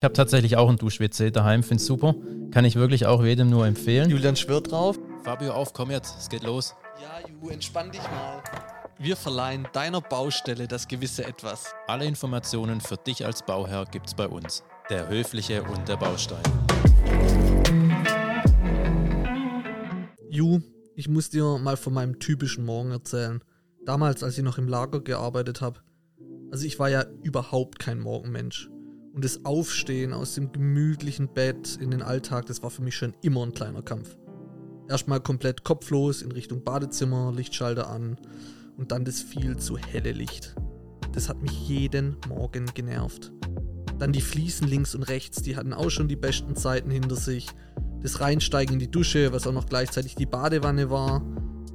Ich habe tatsächlich auch einen Dusch-WC daheim, finde super. Kann ich wirklich auch jedem nur empfehlen. Julian schwört drauf. Fabio, auf, komm jetzt, es geht los. Ja, Ju, entspann dich mal. Wir verleihen deiner Baustelle das gewisse Etwas. Alle Informationen für dich als Bauherr gibt's bei uns. Der Höfliche und der Baustein. Ju, ich muss dir mal von meinem typischen Morgen erzählen. Damals, als ich noch im Lager gearbeitet habe. Also ich war ja überhaupt kein Morgenmensch. Und das Aufstehen aus dem gemütlichen Bett in den Alltag, das war für mich schon immer ein kleiner Kampf. Erstmal komplett kopflos in Richtung Badezimmer, Lichtschalter an und dann das viel zu helle Licht. Das hat mich jeden Morgen genervt. Dann die Fliesen links und rechts, die hatten auch schon die besten Zeiten hinter sich. Das Reinsteigen in die Dusche, was auch noch gleichzeitig die Badewanne war.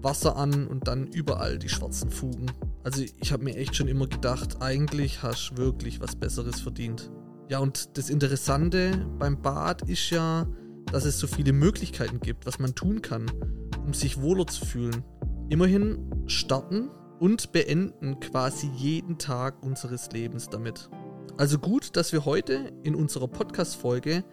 Wasser an und dann überall die schwarzen Fugen. Also ich habe mir echt schon immer gedacht, eigentlich hast du wirklich was Besseres verdient. Ja, und das Interessante beim Bad ist ja, dass es so viele Möglichkeiten gibt, was man tun kann, um sich wohler zu fühlen. Immerhin starten und beenden quasi jeden Tag unseres Lebens damit. Also gut, dass wir heute in unserer Podcast-Folge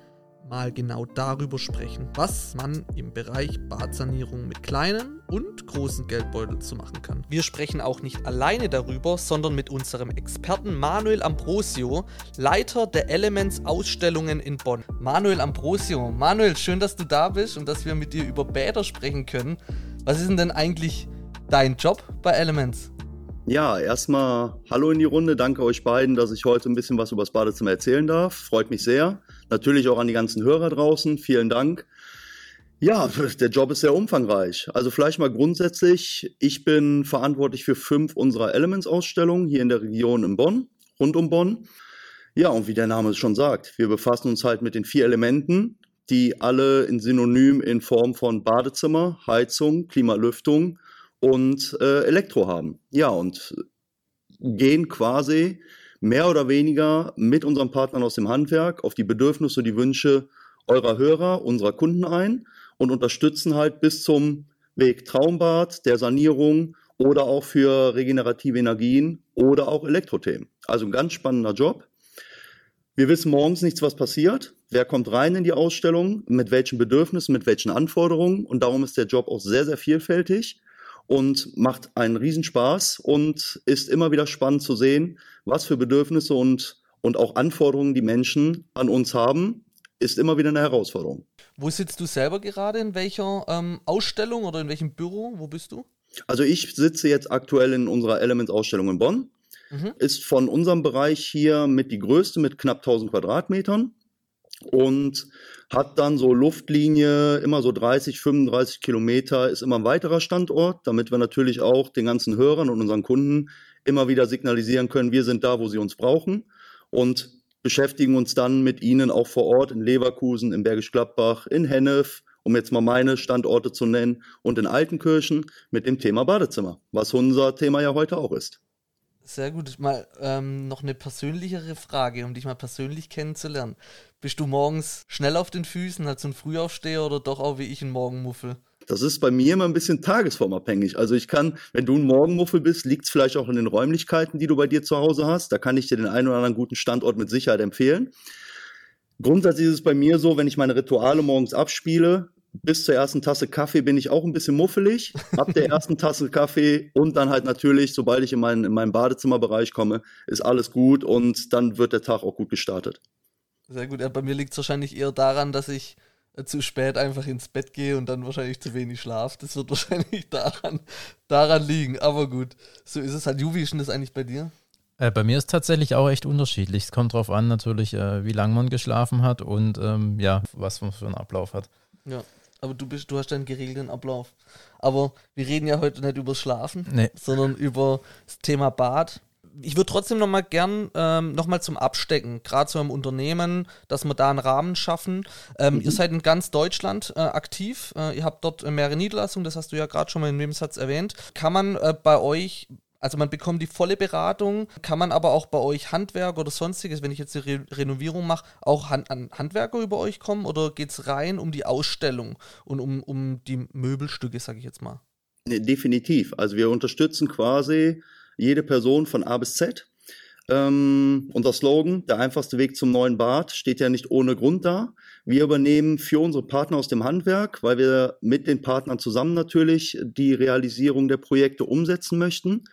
mal genau darüber sprechen, was man im Bereich Badsanierung mit kleinen und großen Geldbeuteln zu machen kann. Wir sprechen auch nicht alleine darüber, sondern mit unserem Experten Manuel Ambrosio, Leiter der Elements Ausstellungen in Bonn. Manuel Ambrosio, Manuel, schön, dass du da bist und dass wir mit dir über Bäder sprechen können. Was ist denn, denn eigentlich dein Job bei Elements? Ja, erstmal Hallo in die Runde. Danke euch beiden, dass ich heute ein bisschen was über das Badezimmer erzählen darf. Freut mich sehr. Natürlich auch an die ganzen Hörer draußen. Vielen Dank. Ja, der Job ist sehr umfangreich. Also vielleicht mal grundsätzlich, ich bin verantwortlich für fünf unserer Elements-Ausstellungen hier in der Region in Bonn, rund um Bonn. Ja, und wie der Name es schon sagt, wir befassen uns halt mit den vier Elementen, die alle in Synonym in Form von Badezimmer, Heizung, Klimalüftung und äh, Elektro haben. Ja, und gehen quasi mehr oder weniger mit unseren Partnern aus dem Handwerk auf die Bedürfnisse, die Wünsche eurer Hörer, unserer Kunden ein und unterstützen halt bis zum Weg Traumbad, der Sanierung oder auch für regenerative Energien oder auch Elektrothemen. Also ein ganz spannender Job. Wir wissen morgens nichts, was passiert. Wer kommt rein in die Ausstellung, mit welchen Bedürfnissen, mit welchen Anforderungen. Und darum ist der Job auch sehr, sehr vielfältig und macht einen Riesenspaß und ist immer wieder spannend zu sehen, was für Bedürfnisse und, und auch Anforderungen die Menschen an uns haben, ist immer wieder eine Herausforderung. Wo sitzt du selber gerade? In welcher ähm, Ausstellung oder in welchem Büro? Wo bist du? Also ich sitze jetzt aktuell in unserer Elements-Ausstellung in Bonn. Mhm. Ist von unserem Bereich hier mit die größte mit knapp 1000 Quadratmetern und hat dann so Luftlinie immer so 30, 35 Kilometer, ist immer ein weiterer Standort, damit wir natürlich auch den ganzen Hörern und unseren Kunden immer wieder signalisieren können, wir sind da, wo sie uns brauchen und beschäftigen uns dann mit ihnen auch vor Ort in Leverkusen, in Bergisch Gladbach, in Hennef, um jetzt mal meine Standorte zu nennen, und in Altenkirchen mit dem Thema Badezimmer, was unser Thema ja heute auch ist. Sehr gut. Mal ähm, noch eine persönlichere Frage, um dich mal persönlich kennenzulernen. Bist du morgens schnell auf den Füßen, halt so ein Frühaufsteher oder doch auch wie ich ein Morgenmuffel? Das ist bei mir immer ein bisschen tagesformabhängig. Also ich kann, wenn du ein Morgenmuffel bist, liegt es vielleicht auch in den Räumlichkeiten, die du bei dir zu Hause hast. Da kann ich dir den einen oder anderen guten Standort mit Sicherheit empfehlen. Grundsätzlich ist es bei mir so, wenn ich meine Rituale morgens abspiele, bis zur ersten Tasse Kaffee bin ich auch ein bisschen muffelig. Ab der ersten Tasse Kaffee und dann halt natürlich, sobald ich in, mein, in meinen Badezimmerbereich komme, ist alles gut und dann wird der Tag auch gut gestartet. Sehr gut. Ja, bei mir liegt es wahrscheinlich eher daran, dass ich äh, zu spät einfach ins Bett gehe und dann wahrscheinlich zu wenig schlaf. Das wird wahrscheinlich daran, daran liegen. Aber gut, so ist es halt. Ju, wie ist denn das eigentlich bei dir? Äh, bei mir ist tatsächlich auch echt unterschiedlich. Es kommt darauf an, natürlich, äh, wie lange man geschlafen hat und ähm, ja, was man für einen Ablauf hat. Ja. Aber du bist, du hast einen geregelten Ablauf. Aber wir reden ja heute nicht über Schlafen, nee. sondern über das Thema Bad. Ich würde trotzdem noch mal gern ähm, noch mal zum Abstecken, gerade so im Unternehmen, dass wir da einen Rahmen schaffen. Ähm, mhm. Ihr seid in ganz Deutschland äh, aktiv. Äh, ihr habt dort mehrere Niederlassungen, das hast du ja gerade schon mal im Nebensatz erwähnt. Kann man äh, bei euch also man bekommt die volle Beratung, kann man aber auch bei euch Handwerk oder sonstiges, wenn ich jetzt die Re Renovierung mache, auch Hand an Handwerker über euch kommen oder geht es rein um die Ausstellung und um, um die Möbelstücke, sage ich jetzt mal? Nee, definitiv. Also wir unterstützen quasi jede Person von A bis Z. Ähm, unser Slogan, der einfachste Weg zum neuen Bad, steht ja nicht ohne Grund da. Wir übernehmen für unsere Partner aus dem Handwerk, weil wir mit den Partnern zusammen natürlich die Realisierung der Projekte umsetzen möchten,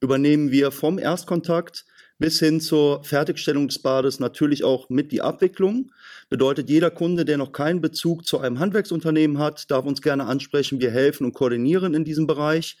übernehmen wir vom Erstkontakt bis hin zur Fertigstellung des Bades natürlich auch mit die Abwicklung. Bedeutet, jeder Kunde, der noch keinen Bezug zu einem Handwerksunternehmen hat, darf uns gerne ansprechen. Wir helfen und koordinieren in diesem Bereich.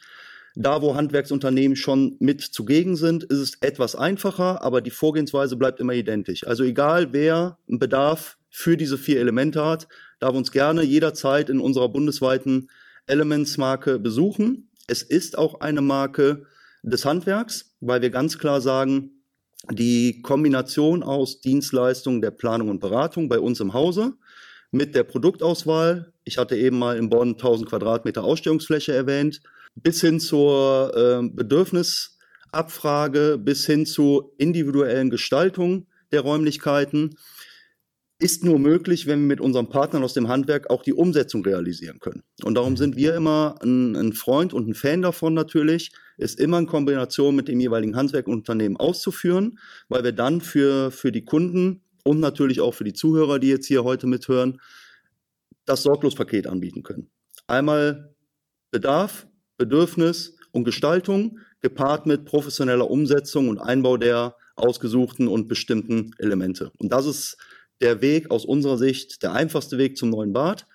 Da, wo Handwerksunternehmen schon mit zugegen sind, ist es etwas einfacher, aber die Vorgehensweise bleibt immer identisch. Also egal, wer einen Bedarf für diese vier Elemente hat, darf uns gerne jederzeit in unserer bundesweiten Elements-Marke besuchen. Es ist auch eine Marke des Handwerks, weil wir ganz klar sagen, die Kombination aus Dienstleistungen der Planung und Beratung bei uns im Hause mit der Produktauswahl. Ich hatte eben mal in Bonn 1000 Quadratmeter Ausstellungsfläche erwähnt bis hin zur äh, Bedürfnisabfrage, bis hin zur individuellen Gestaltung der Räumlichkeiten, ist nur möglich, wenn wir mit unseren Partnern aus dem Handwerk auch die Umsetzung realisieren können. Und darum sind wir immer ein, ein Freund und ein Fan davon natürlich, es immer in Kombination mit dem jeweiligen Handwerkunternehmen auszuführen, weil wir dann für, für die Kunden und natürlich auch für die Zuhörer, die jetzt hier heute mithören, das Sorglospaket anbieten können. Einmal Bedarf, Bedürfnis und Gestaltung, gepaart mit professioneller Umsetzung und Einbau der ausgesuchten und bestimmten Elemente. Und das ist der Weg aus unserer Sicht, der einfachste Weg zum neuen Bad,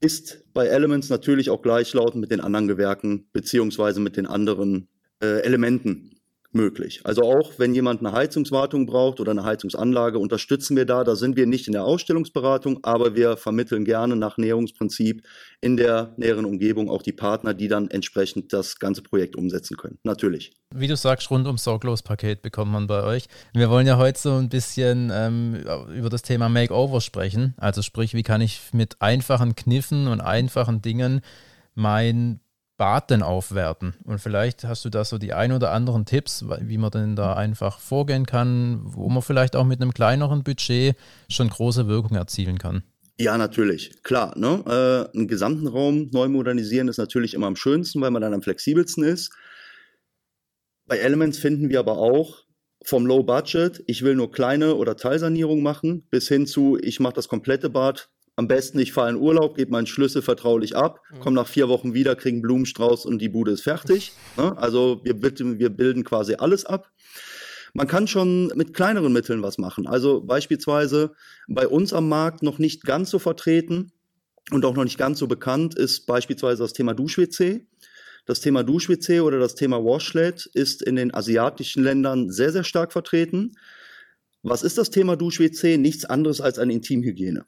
ist bei Elements natürlich auch gleichlautend mit den anderen Gewerken beziehungsweise mit den anderen äh, Elementen möglich. Also auch wenn jemand eine Heizungswartung braucht oder eine Heizungsanlage, unterstützen wir da. Da sind wir nicht in der Ausstellungsberatung, aber wir vermitteln gerne nach Näherungsprinzip in der näheren Umgebung auch die Partner, die dann entsprechend das ganze Projekt umsetzen können. Natürlich. Wie du sagst, rundum sorglos Paket bekommt man bei euch. Wir wollen ja heute so ein bisschen ähm, über das Thema Makeover sprechen. Also sprich, wie kann ich mit einfachen Kniffen und einfachen Dingen mein Bad denn aufwerten? Und vielleicht hast du da so die ein oder anderen Tipps, wie man denn da einfach vorgehen kann, wo man vielleicht auch mit einem kleineren Budget schon große Wirkung erzielen kann. Ja, natürlich. Klar, ne? Äh, einen gesamten Raum neu modernisieren ist natürlich immer am schönsten, weil man dann am flexibelsten ist. Bei Elements finden wir aber auch vom Low Budget, ich will nur kleine oder Teilsanierung machen, bis hin zu, ich mache das komplette Bad am besten, ich fahre in Urlaub, gebe meinen Schlüssel vertraulich ab, mhm. komme nach vier Wochen wieder, kriege einen Blumenstrauß und die Bude ist fertig. Ne? Also wir, wir bilden quasi alles ab. Man kann schon mit kleineren Mitteln was machen. Also beispielsweise bei uns am Markt noch nicht ganz so vertreten und auch noch nicht ganz so bekannt ist beispielsweise das Thema Dusch-WC. Das Thema Dusch-WC oder das Thema Washlet ist in den asiatischen Ländern sehr, sehr stark vertreten. Was ist das Thema Dusch-WC? Nichts anderes als eine Intimhygiene.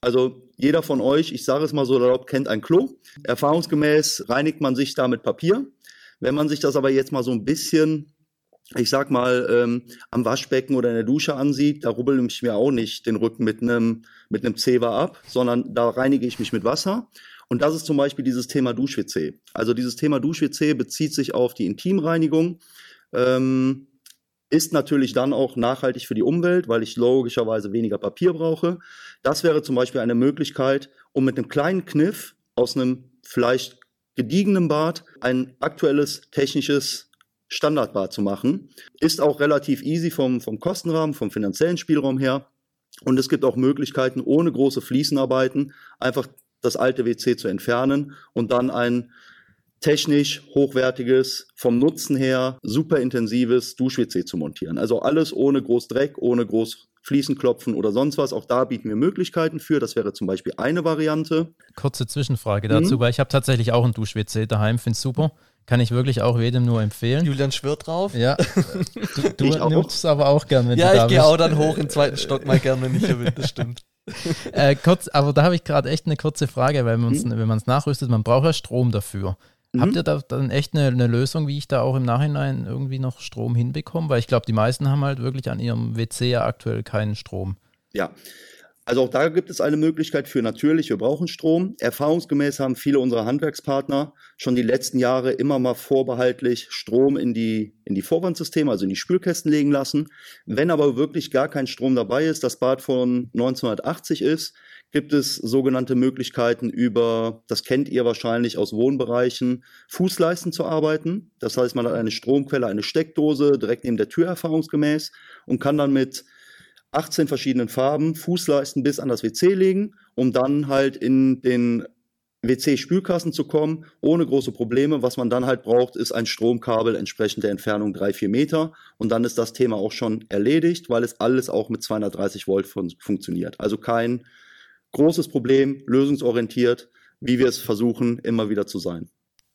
Also jeder von euch, ich sage es mal so erlaubt, kennt ein Klo. Erfahrungsgemäß reinigt man sich da mit Papier. Wenn man sich das aber jetzt mal so ein bisschen, ich sag mal, ähm, am Waschbecken oder in der Dusche ansieht, da rubbel ich mir auch nicht den Rücken mit einem mit einem Zewa ab, sondern da reinige ich mich mit Wasser. Und das ist zum Beispiel dieses Thema Dusch-WC. Also dieses Thema Dusch-WC bezieht sich auf die Intimreinigung. Ähm, ist natürlich dann auch nachhaltig für die Umwelt, weil ich logischerweise weniger Papier brauche. Das wäre zum Beispiel eine Möglichkeit, um mit einem kleinen Kniff aus einem vielleicht gediegenen Bad ein aktuelles technisches Standardbad zu machen. Ist auch relativ easy vom, vom Kostenrahmen, vom finanziellen Spielraum her. Und es gibt auch Möglichkeiten, ohne große Fliesenarbeiten einfach das alte WC zu entfernen und dann ein technisch hochwertiges, vom Nutzen her super intensives Dusch-WC zu montieren. Also alles ohne groß Dreck, ohne groß Fliesenklopfen oder sonst was. Auch da bieten wir Möglichkeiten für. Das wäre zum Beispiel eine Variante. Kurze Zwischenfrage dazu, mhm. weil ich habe tatsächlich auch ein Dusch-WC daheim, finde es super. Kann ich wirklich auch jedem nur empfehlen. Julian schwört drauf. Ja. Du, du nutzt es aber auch gerne. Ja, ich gehe auch dann hoch in den zweiten Stock mal gerne, wenn ich hier bin. Das stimmt. äh, kurz, aber da habe ich gerade echt eine kurze Frage, weil mhm. wenn man es nachrüstet, man braucht ja Strom dafür. Mhm. Habt ihr da dann echt eine, eine, Lösung, wie ich da auch im Nachhinein irgendwie noch Strom hinbekomme? Weil ich glaube, die meisten haben halt wirklich an ihrem WC ja aktuell keinen Strom. Ja, Also auch da gibt es eine Möglichkeit für natürlich, wir brauchen Strom. Erfahrungsgemäß haben viele unserer Handwerkspartner schon die letzten Jahre immer mal vorbehaltlich Strom in die, in die Vorwandsysteme, also in die Spülkästen legen lassen. Wenn aber wirklich gar kein Strom dabei ist, das Bad von 1980 ist, gibt es sogenannte Möglichkeiten über, das kennt ihr wahrscheinlich aus Wohnbereichen, Fußleisten zu arbeiten. Das heißt, man hat eine Stromquelle, eine Steckdose direkt neben der Tür erfahrungsgemäß und kann dann mit 18 verschiedenen Farben Fußleisten bis an das WC legen, um dann halt in den WC-Spülkasten zu kommen, ohne große Probleme. Was man dann halt braucht, ist ein Stromkabel entsprechend der Entfernung 3-4 Meter. Und dann ist das Thema auch schon erledigt, weil es alles auch mit 230 Volt fun funktioniert. Also kein großes Problem, lösungsorientiert, wie wir es versuchen, immer wieder zu sein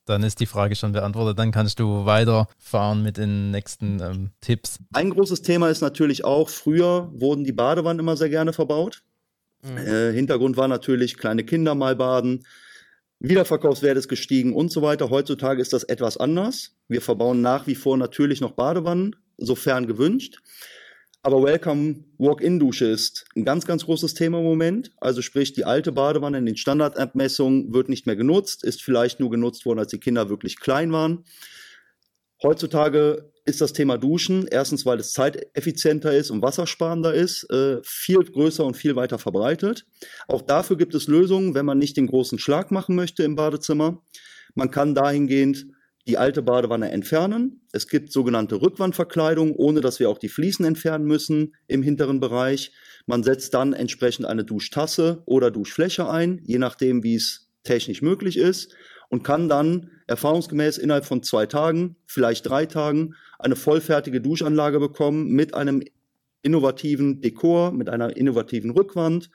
dann ist die Frage schon beantwortet. Dann kannst du weiterfahren mit den nächsten ähm, Tipps. Ein großes Thema ist natürlich auch, früher wurden die Badewannen immer sehr gerne verbaut. Mhm. Äh, Hintergrund war natürlich kleine Kinder mal baden. Wiederverkaufswert ist gestiegen und so weiter. Heutzutage ist das etwas anders. Wir verbauen nach wie vor natürlich noch Badewannen, sofern gewünscht. Aber Welcome Walk-in-Dusche ist ein ganz, ganz großes Thema im Moment. Also sprich, die alte Badewanne in den Standardabmessungen wird nicht mehr genutzt, ist vielleicht nur genutzt worden, als die Kinder wirklich klein waren. Heutzutage ist das Thema Duschen, erstens, weil es zeiteffizienter ist und wassersparender ist, äh, viel größer und viel weiter verbreitet. Auch dafür gibt es Lösungen, wenn man nicht den großen Schlag machen möchte im Badezimmer. Man kann dahingehend die alte Badewanne entfernen. Es gibt sogenannte Rückwandverkleidung, ohne dass wir auch die Fliesen entfernen müssen im hinteren Bereich. Man setzt dann entsprechend eine Duschtasse oder Duschfläche ein, je nachdem, wie es technisch möglich ist und kann dann erfahrungsgemäß innerhalb von zwei Tagen, vielleicht drei Tagen, eine vollfertige Duschanlage bekommen mit einem innovativen Dekor, mit einer innovativen Rückwand,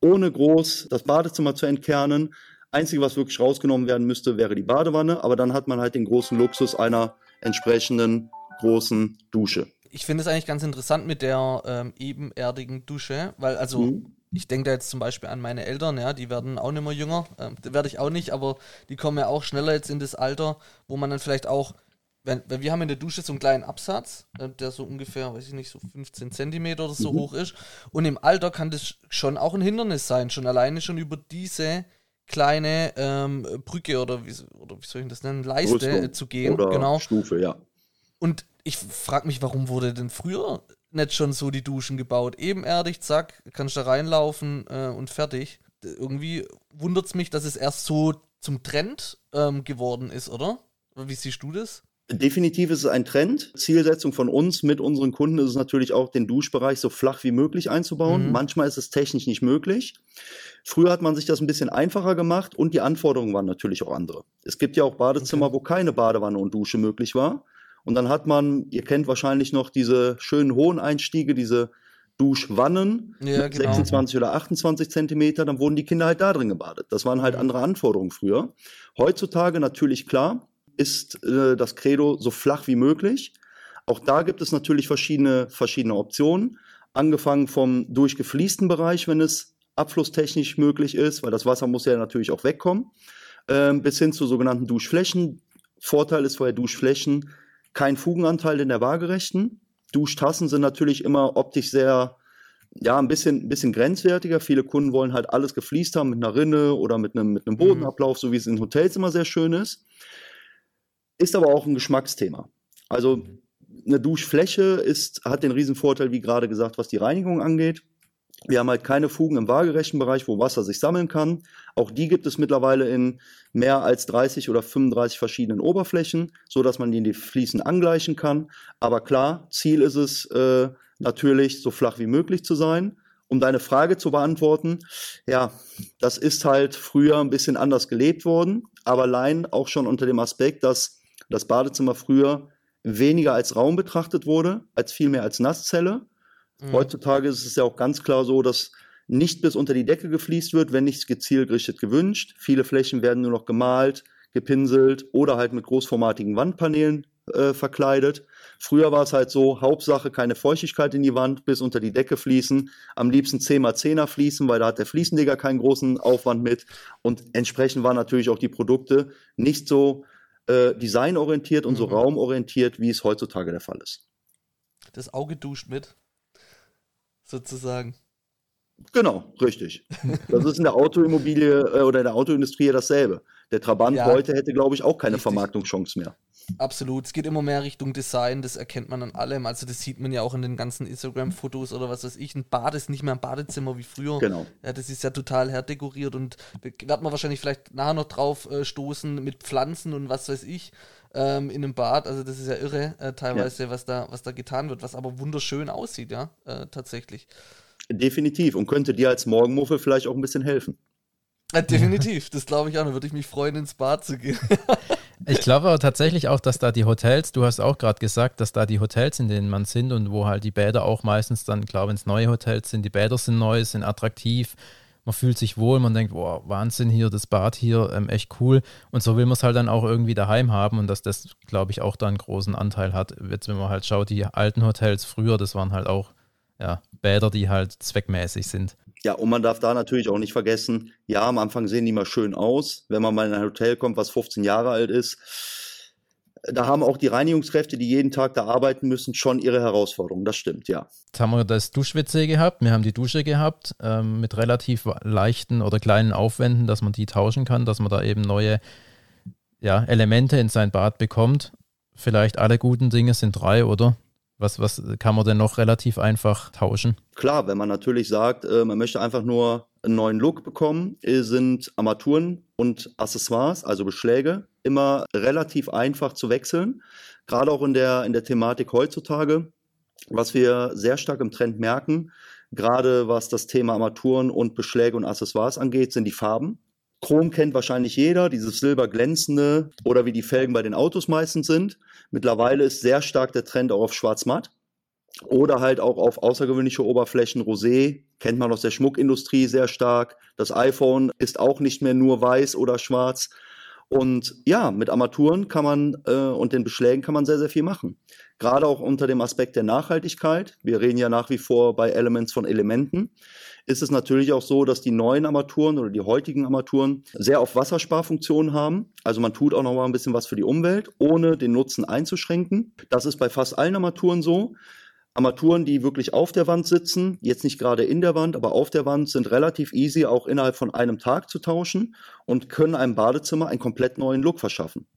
ohne groß das Badezimmer zu entkernen, Einzige, was wirklich rausgenommen werden müsste, wäre die Badewanne, aber dann hat man halt den großen Luxus einer entsprechenden großen Dusche. Ich finde es eigentlich ganz interessant mit der ähm, ebenerdigen Dusche, weil also mhm. ich denke da jetzt zum Beispiel an meine Eltern, ja, die werden auch nicht mehr jünger, ähm, werde ich auch nicht, aber die kommen ja auch schneller jetzt in das Alter, wo man dann vielleicht auch wenn, wenn, wir haben in der Dusche so einen kleinen Absatz, äh, der so ungefähr, weiß ich nicht, so 15 Zentimeter oder so mhm. hoch ist. Und im Alter kann das schon auch ein Hindernis sein, schon alleine schon über diese kleine ähm, Brücke oder wie, oder wie soll ich das nennen, Leiste Rüstung zu gehen. Genau. Stufe, ja. Und ich frage mich, warum wurde denn früher nicht schon so die Duschen gebaut? Ebenerdig, zack, kannst da reinlaufen äh, und fertig. Irgendwie wundert es mich, dass es erst so zum Trend ähm, geworden ist, oder? Wie siehst du das? Definitiv ist es ein Trend. Zielsetzung von uns mit unseren Kunden ist es natürlich auch, den Duschbereich so flach wie möglich einzubauen. Mhm. Manchmal ist es technisch nicht möglich. Früher hat man sich das ein bisschen einfacher gemacht und die Anforderungen waren natürlich auch andere. Es gibt ja auch Badezimmer, okay. wo keine Badewanne und Dusche möglich war. Und dann hat man, ihr kennt wahrscheinlich noch diese schönen hohen Einstiege, diese Duschwannen ja, genau. 26 oder 28 Zentimeter, dann wurden die Kinder halt da drin gebadet. Das waren halt mhm. andere Anforderungen früher. Heutzutage natürlich klar, ist äh, das Credo so flach wie möglich. Auch da gibt es natürlich verschiedene, verschiedene Optionen. Angefangen vom durchgefließten Bereich, wenn es abflusstechnisch möglich ist, weil das Wasser muss ja natürlich auch wegkommen, ähm, bis hin zu sogenannten Duschflächen. Vorteil ist bei Duschflächen kein Fugenanteil in der waagerechten. Duschtassen sind natürlich immer optisch sehr, ja, ein bisschen, ein bisschen grenzwertiger. Viele Kunden wollen halt alles gefliest haben mit einer Rinne oder mit einem, mit einem mhm. Bodenablauf, so wie es in Hotels immer sehr schön ist. Ist aber auch ein Geschmacksthema. Also eine Duschfläche ist, hat den riesen Vorteil, wie gerade gesagt, was die Reinigung angeht. Wir haben halt keine Fugen im waagerechten Bereich, wo Wasser sich sammeln kann. Auch die gibt es mittlerweile in mehr als 30 oder 35 verschiedenen Oberflächen, so dass man die in die Fliesen angleichen kann. Aber klar, Ziel ist es äh, natürlich, so flach wie möglich zu sein. Um deine Frage zu beantworten, ja, das ist halt früher ein bisschen anders gelebt worden, aber allein auch schon unter dem Aspekt, dass das Badezimmer früher weniger als Raum betrachtet wurde, als vielmehr als Nasszelle. Mhm. Heutzutage ist es ja auch ganz klar so, dass nicht bis unter die Decke gefliest wird, wenn nicht gezielgerichtet gewünscht. Viele Flächen werden nur noch gemalt, gepinselt oder halt mit großformatigen Wandpaneelen äh, verkleidet. Früher war es halt so, Hauptsache keine Feuchtigkeit in die Wand, bis unter die Decke fließen. Am liebsten 10x10er fließen, weil da hat der Fliesenleger keinen großen Aufwand mit. Und entsprechend waren natürlich auch die Produkte nicht so äh, designorientiert und mhm. so raumorientiert, wie es heutzutage der Fall ist. Das Auge duscht mit, sozusagen. Genau, richtig. Das ist in der Autoimmobilie äh, oder in der Autoindustrie dasselbe. Der Trabant ja, heute hätte, glaube ich, auch keine richtig. Vermarktungschance mehr. Absolut. Es geht immer mehr Richtung Design, das erkennt man an allem. Also das sieht man ja auch in den ganzen Instagram-Fotos oder was weiß ich. Ein Bad ist nicht mehr ein Badezimmer wie früher. Genau. Ja, das ist ja total herdekoriert und wird man wahrscheinlich vielleicht nachher noch drauf äh, stoßen mit Pflanzen und was weiß ich ähm, in einem Bad. Also das ist ja irre äh, teilweise, ja. was da was da getan wird, was aber wunderschön aussieht, ja, äh, tatsächlich. Definitiv und könnte dir als Morgenmuffel vielleicht auch ein bisschen helfen. Ja, definitiv, das glaube ich auch. Da würde ich mich freuen, ins Bad zu gehen. ich glaube aber tatsächlich auch, dass da die Hotels, du hast auch gerade gesagt, dass da die Hotels, in denen man sind und wo halt die Bäder auch meistens dann, klar, wenn es neue Hotels sind, die Bäder sind neu, sind attraktiv, man fühlt sich wohl, man denkt, boah, Wahnsinn hier, das Bad hier, ähm, echt cool. Und so will man es halt dann auch irgendwie daheim haben und dass das, glaube ich, auch da einen großen Anteil hat. Jetzt, wenn man halt schaut, die alten Hotels früher, das waren halt auch ja, Bäder, die halt zweckmäßig sind. Ja, und man darf da natürlich auch nicht vergessen, ja, am Anfang sehen die mal schön aus. Wenn man mal in ein Hotel kommt, was 15 Jahre alt ist, da haben auch die Reinigungskräfte, die jeden Tag da arbeiten müssen, schon ihre Herausforderungen. Das stimmt, ja. Jetzt haben wir das Duschwitze gehabt, wir haben die Dusche gehabt, ähm, mit relativ leichten oder kleinen Aufwänden, dass man die tauschen kann, dass man da eben neue ja, Elemente in sein Bad bekommt. Vielleicht alle guten Dinge sind drei, oder? Was, was kann man denn noch relativ einfach tauschen? Klar, wenn man natürlich sagt, äh, man möchte einfach nur einen neuen Look bekommen, äh, sind Armaturen und Accessoires, also Beschläge, immer relativ einfach zu wechseln. Gerade auch in der, in der Thematik heutzutage. Was wir sehr stark im Trend merken, gerade was das Thema Armaturen und Beschläge und Accessoires angeht, sind die Farben. Chrom kennt wahrscheinlich jeder, dieses silberglänzende oder wie die Felgen bei den Autos meistens sind. Mittlerweile ist sehr stark der Trend auch auf schwarz-matt oder halt auch auf außergewöhnliche Oberflächen. Rosé kennt man aus der Schmuckindustrie sehr stark. Das iPhone ist auch nicht mehr nur weiß oder schwarz. Und ja, mit Armaturen kann man äh, und den Beschlägen kann man sehr, sehr viel machen. Gerade auch unter dem Aspekt der Nachhaltigkeit. Wir reden ja nach wie vor bei Elements von Elementen ist es natürlich auch so, dass die neuen Armaturen oder die heutigen Armaturen sehr auf Wassersparfunktionen haben. Also man tut auch noch mal ein bisschen was für die Umwelt, ohne den Nutzen einzuschränken. Das ist bei fast allen Armaturen so. Armaturen, die wirklich auf der Wand sitzen, jetzt nicht gerade in der Wand, aber auf der Wand, sind relativ easy auch innerhalb von einem Tag zu tauschen und können einem Badezimmer einen komplett neuen Look verschaffen.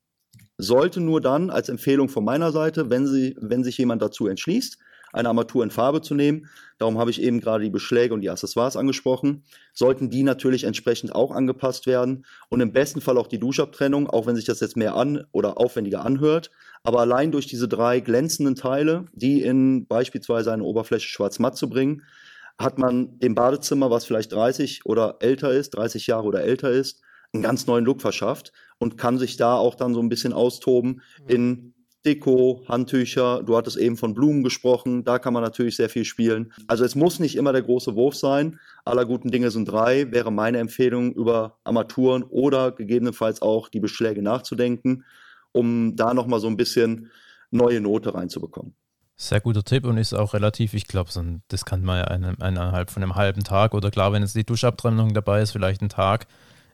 Sollte nur dann als Empfehlung von meiner Seite, wenn, sie, wenn sich jemand dazu entschließt, eine Armatur in Farbe zu nehmen. Darum habe ich eben gerade die Beschläge und die Accessoires angesprochen. Sollten die natürlich entsprechend auch angepasst werden und im besten Fall auch die Duschabtrennung, auch wenn sich das jetzt mehr an oder aufwendiger anhört. Aber allein durch diese drei glänzenden Teile, die in beispielsweise eine Oberfläche schwarz-matt zu bringen, hat man dem Badezimmer, was vielleicht 30 oder älter ist, 30 Jahre oder älter ist, einen ganz neuen Look verschafft und kann sich da auch dann so ein bisschen austoben in Deko, Handtücher, du hattest eben von Blumen gesprochen, da kann man natürlich sehr viel spielen. Also es muss nicht immer der große Wurf sein. Aller guten Dinge sind drei, wäre meine Empfehlung, über Armaturen oder gegebenenfalls auch die Beschläge nachzudenken, um da nochmal so ein bisschen neue Note reinzubekommen. Sehr guter Tipp und ist auch relativ, ich glaube, so das kann man ja eine, innerhalb von einem halben Tag oder klar, wenn jetzt die Duschabtrennung dabei ist, vielleicht ein Tag,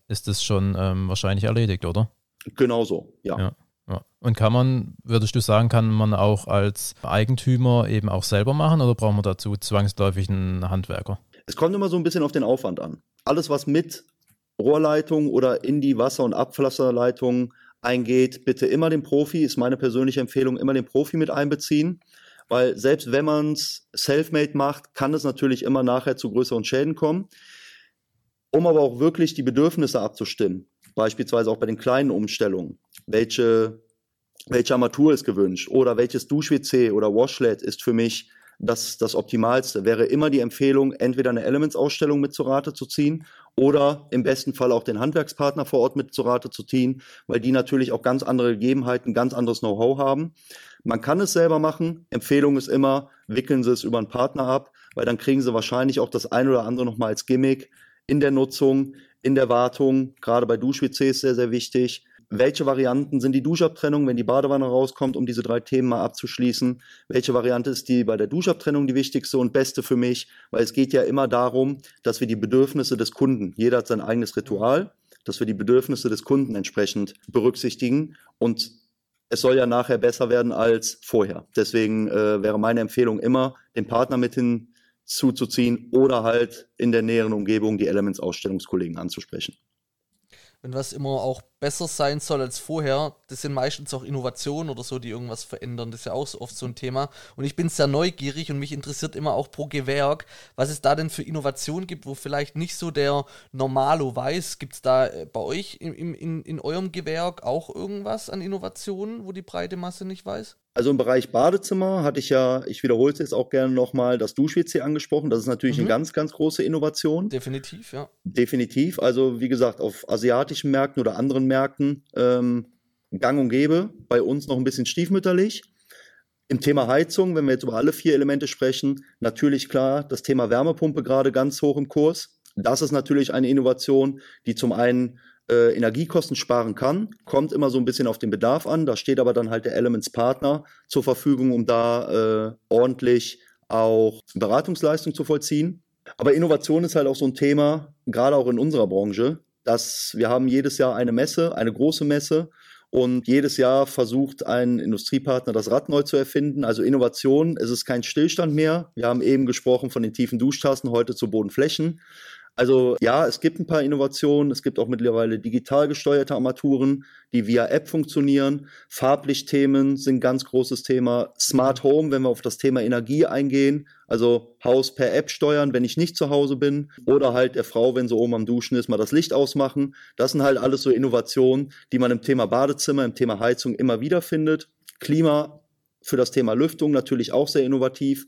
ist das schon ähm, wahrscheinlich erledigt, oder? Genau so, ja. ja. Ja. Und kann man, würdest du sagen, kann man auch als Eigentümer eben auch selber machen oder braucht man dazu zwangsläufig einen Handwerker? Es kommt immer so ein bisschen auf den Aufwand an. Alles, was mit Rohrleitung oder in die Wasser- und Abwasserleitung eingeht, bitte immer den Profi, ist meine persönliche Empfehlung, immer den Profi mit einbeziehen. Weil selbst wenn man es self-made macht, kann es natürlich immer nachher zu größeren Schäden kommen. Um aber auch wirklich die Bedürfnisse abzustimmen, beispielsweise auch bei den kleinen Umstellungen, welche, welche Armatur ist gewünscht oder welches Dusch-WC oder Washlet ist für mich das, das Optimalste. Wäre immer die Empfehlung, entweder eine Elements-Ausstellung mit zu Rate zu ziehen oder im besten Fall auch den Handwerkspartner vor Ort mit zu Rate zu ziehen, weil die natürlich auch ganz andere Gegebenheiten, ganz anderes Know-how haben. Man kann es selber machen. Empfehlung ist immer, wickeln Sie es über einen Partner ab, weil dann kriegen Sie wahrscheinlich auch das ein oder andere nochmal als Gimmick in der Nutzung, in der Wartung, gerade bei Dusch-WCs sehr, sehr wichtig welche Varianten sind die Duschabtrennung, wenn die Badewanne rauskommt, um diese drei Themen mal abzuschließen? Welche Variante ist die bei der Duschabtrennung die wichtigste und beste für mich? Weil es geht ja immer darum, dass wir die Bedürfnisse des Kunden, jeder hat sein eigenes Ritual, dass wir die Bedürfnisse des Kunden entsprechend berücksichtigen und es soll ja nachher besser werden als vorher. Deswegen äh, wäre meine Empfehlung immer, den Partner mit, hin, zuzuziehen oder halt in der näheren Umgebung die Elements-Ausstellungskollegen anzusprechen wenn was immer auch besser sein soll als vorher, das sind meistens auch Innovationen oder so, die irgendwas verändern. Das ist ja auch so oft so ein Thema. Und ich bin sehr neugierig und mich interessiert immer auch pro Gewerk, was es da denn für Innovationen gibt, wo vielleicht nicht so der Normalo weiß. Gibt es da äh, bei euch in, in, in eurem Gewerk auch irgendwas an Innovationen, wo die breite Masse nicht weiß? Also im Bereich Badezimmer hatte ich ja, ich wiederhole es jetzt auch gerne nochmal, das Dusch-WC angesprochen. Das ist natürlich mhm. eine ganz, ganz große Innovation. Definitiv, ja. Definitiv. Also wie gesagt, auf asiatischen Märkten oder anderen Märkten ähm, gang und gäbe. Bei uns noch ein bisschen stiefmütterlich. Im Thema Heizung, wenn wir jetzt über alle vier Elemente sprechen, natürlich klar, das Thema Wärmepumpe gerade ganz hoch im Kurs. Das ist natürlich eine Innovation, die zum einen äh, Energiekosten sparen kann. Kommt immer so ein bisschen auf den Bedarf an. Da steht aber dann halt der Elements Partner zur Verfügung, um da äh, ordentlich auch Beratungsleistung zu vollziehen. Aber Innovation ist halt auch so ein Thema, gerade auch in unserer Branche, dass wir haben jedes Jahr eine Messe, eine große Messe und jedes Jahr versucht ein Industriepartner das Rad neu zu erfinden. Also Innovation, es ist kein Stillstand mehr. Wir haben eben gesprochen von den tiefen Duschtassen heute zu Bodenflächen. Also ja, es gibt ein paar Innovationen. Es gibt auch mittlerweile digital gesteuerte Armaturen, die via App funktionieren. Farblichtthemen sind ein ganz großes Thema. Smart Home, wenn wir auf das Thema Energie eingehen, also Haus per App steuern, wenn ich nicht zu Hause bin. Oder halt der Frau, wenn sie oben am Duschen ist, mal das Licht ausmachen. Das sind halt alles so Innovationen, die man im Thema Badezimmer, im Thema Heizung immer wieder findet. Klima für das Thema Lüftung natürlich auch sehr innovativ.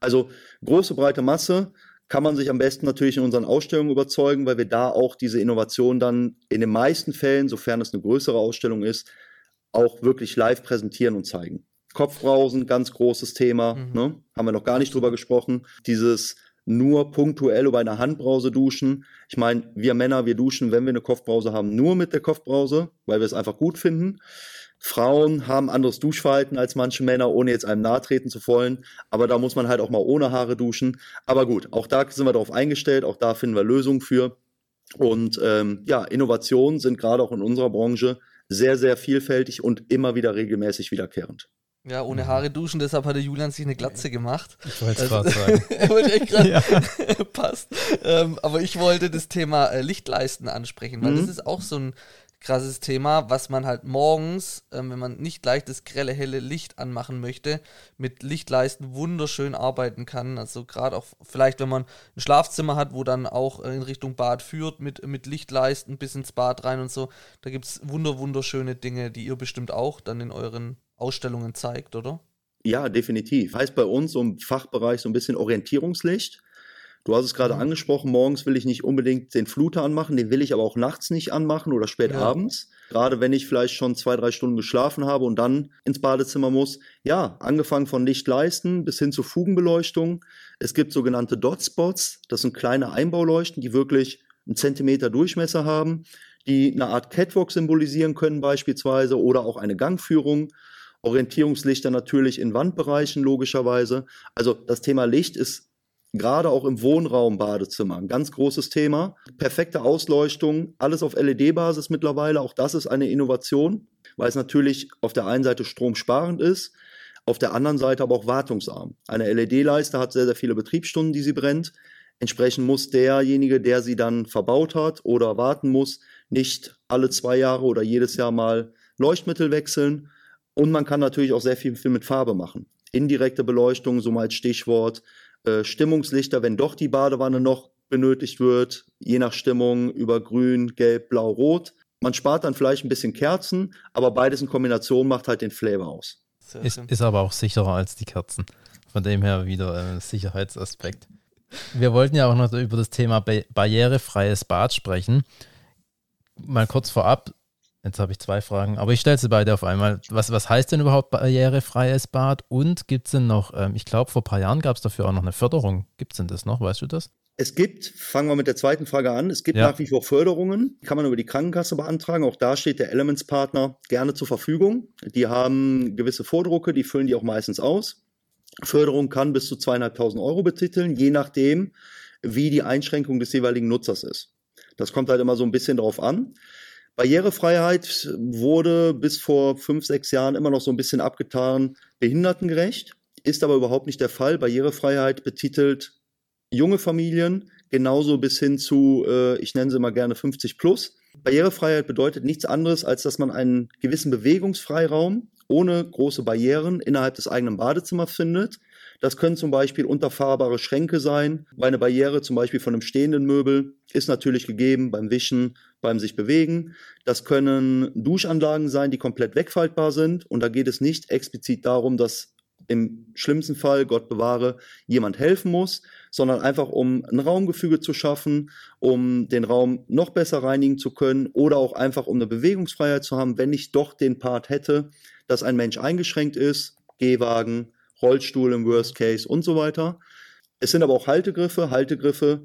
Also große breite Masse kann man sich am besten natürlich in unseren Ausstellungen überzeugen, weil wir da auch diese Innovation dann in den meisten Fällen, sofern es eine größere Ausstellung ist, auch wirklich live präsentieren und zeigen. Kopfbrausen, ganz großes Thema, mhm. ne? haben wir noch gar nicht drüber gesprochen. Dieses nur punktuell über eine Handbrause duschen. Ich meine, wir Männer, wir duschen, wenn wir eine Kopfbrause haben, nur mit der Kopfbrause, weil wir es einfach gut finden. Frauen haben anderes Duschverhalten als manche Männer, ohne jetzt einem nahe treten zu wollen. Aber da muss man halt auch mal ohne Haare duschen. Aber gut, auch da sind wir darauf eingestellt, auch da finden wir Lösungen für. Und ähm, ja, Innovationen sind gerade auch in unserer Branche sehr, sehr vielfältig und immer wieder regelmäßig wiederkehrend. Ja, ohne Haare duschen, deshalb hatte Julian sich eine Glatze gemacht. Ich wollte es gerade sagen. er wollte echt gerade. ja. Passt. Ähm, aber ich wollte das Thema äh, Lichtleisten ansprechen, weil mhm. das ist auch so ein krasses Thema, was man halt morgens, ähm, wenn man nicht gleich das grelle, helle Licht anmachen möchte, mit Lichtleisten wunderschön arbeiten kann. Also gerade auch vielleicht, wenn man ein Schlafzimmer hat, wo dann auch äh, in Richtung Bad führt, mit, mit Lichtleisten bis ins Bad rein und so. Da gibt es wunder, wunderschöne Dinge, die ihr bestimmt auch dann in euren Ausstellungen zeigt, oder? Ja, definitiv. Heißt bei uns im Fachbereich so ein bisschen Orientierungslicht. Du hast es gerade mhm. angesprochen, morgens will ich nicht unbedingt den Fluter anmachen, den will ich aber auch nachts nicht anmachen oder spät ja. abends. Gerade wenn ich vielleicht schon zwei, drei Stunden geschlafen habe und dann ins Badezimmer muss. Ja, angefangen von Lichtleisten bis hin zur Fugenbeleuchtung. Es gibt sogenannte Dotspots, das sind kleine Einbauleuchten, die wirklich einen Zentimeter Durchmesser haben, die eine Art Catwalk symbolisieren können beispielsweise oder auch eine Gangführung. Orientierungslichter natürlich in Wandbereichen logischerweise. Also das Thema Licht ist gerade auch im Wohnraum Badezimmer. Ein ganz großes Thema. Perfekte Ausleuchtung, alles auf LED-Basis mittlerweile. Auch das ist eine Innovation, weil es natürlich auf der einen Seite stromsparend ist, auf der anderen Seite aber auch wartungsarm. Eine LED-Leiste hat sehr, sehr viele Betriebsstunden, die sie brennt. Entsprechend muss derjenige, der sie dann verbaut hat oder warten muss, nicht alle zwei Jahre oder jedes Jahr mal Leuchtmittel wechseln. Und man kann natürlich auch sehr viel mit Farbe machen. Indirekte Beleuchtung, so mal als Stichwort, äh, Stimmungslichter, wenn doch die Badewanne noch benötigt wird, je nach Stimmung über grün, gelb, blau, rot. Man spart dann vielleicht ein bisschen Kerzen, aber beides in Kombination macht halt den Flavor aus. Ist, ist aber auch sicherer als die Kerzen. Von dem her wieder ein äh, Sicherheitsaspekt. Wir wollten ja auch noch über das Thema barrierefreies Bad sprechen. Mal kurz vorab, Jetzt habe ich zwei Fragen, aber ich stelle sie beide auf einmal. Was, was heißt denn überhaupt barrierefreies Bad? Und gibt es denn noch, ähm, ich glaube, vor ein paar Jahren gab es dafür auch noch eine Förderung. Gibt es denn das noch? Weißt du das? Es gibt, fangen wir mit der zweiten Frage an, es gibt ja. nach wie vor Förderungen, kann man über die Krankenkasse beantragen. Auch da steht der Elements-Partner gerne zur Verfügung. Die haben gewisse Vordrucke, die füllen die auch meistens aus. Förderung kann bis zu zweieinhalbtausend Euro betiteln, je nachdem, wie die Einschränkung des jeweiligen Nutzers ist. Das kommt halt immer so ein bisschen drauf an. Barrierefreiheit wurde bis vor fünf, sechs Jahren immer noch so ein bisschen abgetan, behindertengerecht, ist aber überhaupt nicht der Fall. Barrierefreiheit betitelt junge Familien, genauso bis hin zu, äh, ich nenne sie mal gerne 50 plus. Barrierefreiheit bedeutet nichts anderes, als dass man einen gewissen Bewegungsfreiraum ohne große Barrieren innerhalb des eigenen Badezimmers findet. Das können zum Beispiel unterfahrbare Schränke sein, weil eine Barriere zum Beispiel von einem stehenden Möbel ist natürlich gegeben beim Wischen, beim sich bewegen. Das können Duschanlagen sein, die komplett wegfaltbar sind. Und da geht es nicht explizit darum, dass im schlimmsten Fall, Gott bewahre, jemand helfen muss, sondern einfach um ein Raumgefüge zu schaffen, um den Raum noch besser reinigen zu können oder auch einfach um eine Bewegungsfreiheit zu haben, wenn ich doch den Part hätte, dass ein Mensch eingeschränkt ist, Gehwagen, Rollstuhl im Worst Case und so weiter. Es sind aber auch Haltegriffe, Haltegriffe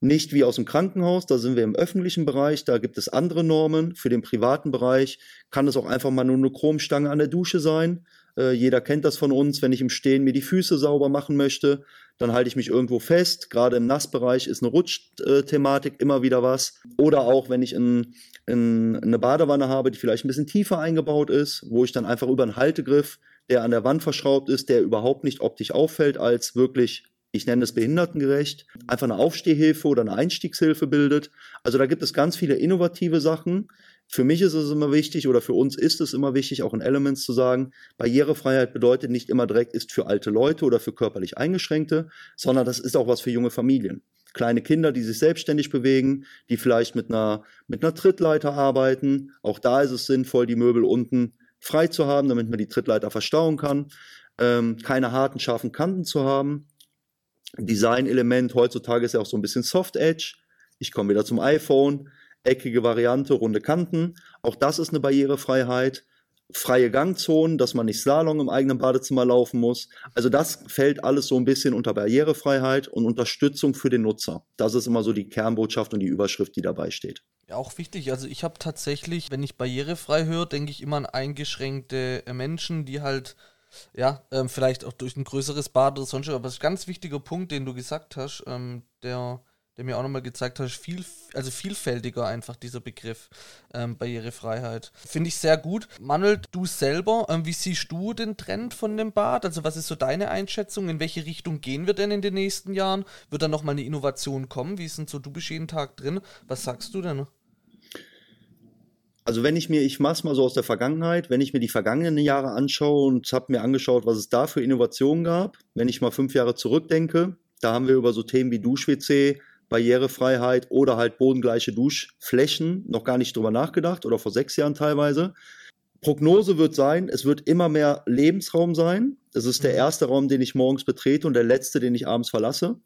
nicht wie aus dem Krankenhaus, da sind wir im öffentlichen Bereich, da gibt es andere Normen. Für den privaten Bereich kann es auch einfach mal nur eine Chromstange an der Dusche sein. Äh, jeder kennt das von uns, wenn ich im Stehen mir die Füße sauber machen möchte, dann halte ich mich irgendwo fest. Gerade im Nassbereich ist eine Rutschthematik immer wieder was. Oder auch, wenn ich in, in eine Badewanne habe, die vielleicht ein bisschen tiefer eingebaut ist, wo ich dann einfach über einen Haltegriff, der an der Wand verschraubt ist, der überhaupt nicht optisch auffällt, als wirklich ich nenne es behindertengerecht, einfach eine Aufstehhilfe oder eine Einstiegshilfe bildet. Also da gibt es ganz viele innovative Sachen. Für mich ist es immer wichtig oder für uns ist es immer wichtig, auch in Elements zu sagen, Barrierefreiheit bedeutet nicht immer direkt ist für alte Leute oder für körperlich Eingeschränkte, sondern das ist auch was für junge Familien. Kleine Kinder, die sich selbstständig bewegen, die vielleicht mit einer, mit einer Trittleiter arbeiten. Auch da ist es sinnvoll, die Möbel unten frei zu haben, damit man die Trittleiter verstauen kann. Ähm, keine harten, scharfen Kanten zu haben. Design-Element heutzutage ist ja auch so ein bisschen Soft Edge. Ich komme wieder zum iPhone eckige Variante, runde Kanten. Auch das ist eine Barrierefreiheit. Freie Gangzonen, dass man nicht Slalom im eigenen Badezimmer laufen muss. Also das fällt alles so ein bisschen unter Barrierefreiheit und Unterstützung für den Nutzer. Das ist immer so die Kernbotschaft und die Überschrift, die dabei steht. Ja, auch wichtig. Also ich habe tatsächlich, wenn ich barrierefrei höre, denke ich immer an eingeschränkte äh, Menschen, die halt ja, ähm, vielleicht auch durch ein größeres Bad oder sonst was. Aber das ist ein ganz wichtiger Punkt, den du gesagt hast, ähm, der der mir auch nochmal gezeigt hat, viel, also vielfältiger einfach dieser Begriff ähm, Barrierefreiheit. Finde ich sehr gut. Manuel, du selber, ähm, wie siehst du den Trend von dem Bad? Also was ist so deine Einschätzung? In welche Richtung gehen wir denn in den nächsten Jahren? Wird da nochmal eine Innovation kommen? Wie ist denn so, du bist jeden Tag drin. Was sagst du denn? Also wenn ich mir, ich mach's mal so aus der Vergangenheit, wenn ich mir die vergangenen Jahre anschaue und habe mir angeschaut, was es da für Innovationen gab, wenn ich mal fünf Jahre zurückdenke, da haben wir über so Themen wie DuschWC, Barrierefreiheit oder halt bodengleiche Duschflächen noch gar nicht drüber nachgedacht oder vor sechs Jahren teilweise. Prognose wird sein, es wird immer mehr Lebensraum sein. Das ist der mhm. erste Raum, den ich morgens betrete und der letzte, den ich abends verlasse.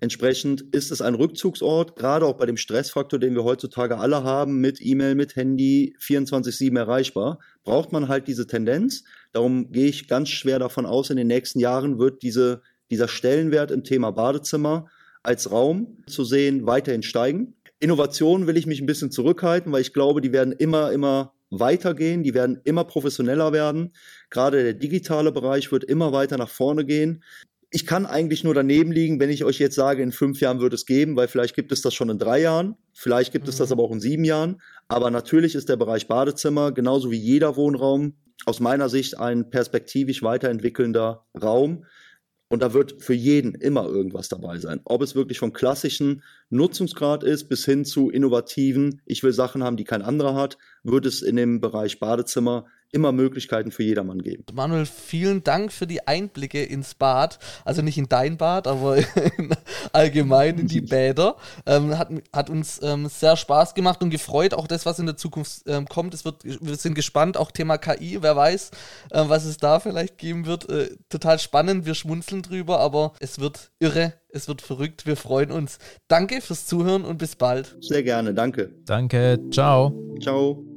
Entsprechend ist es ein Rückzugsort, gerade auch bei dem Stressfaktor, den wir heutzutage alle haben, mit E-Mail, mit Handy, 24-7 erreichbar, braucht man halt diese Tendenz. Darum gehe ich ganz schwer davon aus, in den nächsten Jahren wird diese, dieser Stellenwert im Thema Badezimmer als Raum zu sehen weiterhin steigen. Innovationen will ich mich ein bisschen zurückhalten, weil ich glaube, die werden immer, immer weitergehen, die werden immer professioneller werden. Gerade der digitale Bereich wird immer weiter nach vorne gehen. Ich kann eigentlich nur daneben liegen, wenn ich euch jetzt sage, in fünf Jahren wird es geben, weil vielleicht gibt es das schon in drei Jahren, vielleicht gibt mhm. es das mhm. aber auch in sieben Jahren. Aber natürlich ist der Bereich Badezimmer genauso wie jeder Wohnraum aus meiner Sicht ein perspektivisch weiterentwickelnder Raum, und da wird für jeden immer irgendwas dabei sein. Ob es wirklich vom klassischen Nutzungsgrad ist bis hin zu innovativen, ich will Sachen haben, die kein anderer hat, wird es in dem Bereich Badezimmer immer Möglichkeiten für jedermann geben. Manuel, vielen Dank für die Einblicke ins Bad. Also nicht in dein Bad, aber allgemein in die Bäder. Ähm, hat, hat uns ähm, sehr Spaß gemacht und gefreut, auch das, was in der Zukunft ähm, kommt. Es wird, wir sind gespannt, auch Thema KI, wer weiß, äh, was es da vielleicht geben wird. Äh, total spannend, wir schmunzeln drüber, aber es wird irre, es wird verrückt. Wir freuen uns. Danke fürs Zuhören und bis bald. Sehr gerne, danke. Danke, ciao. Ciao.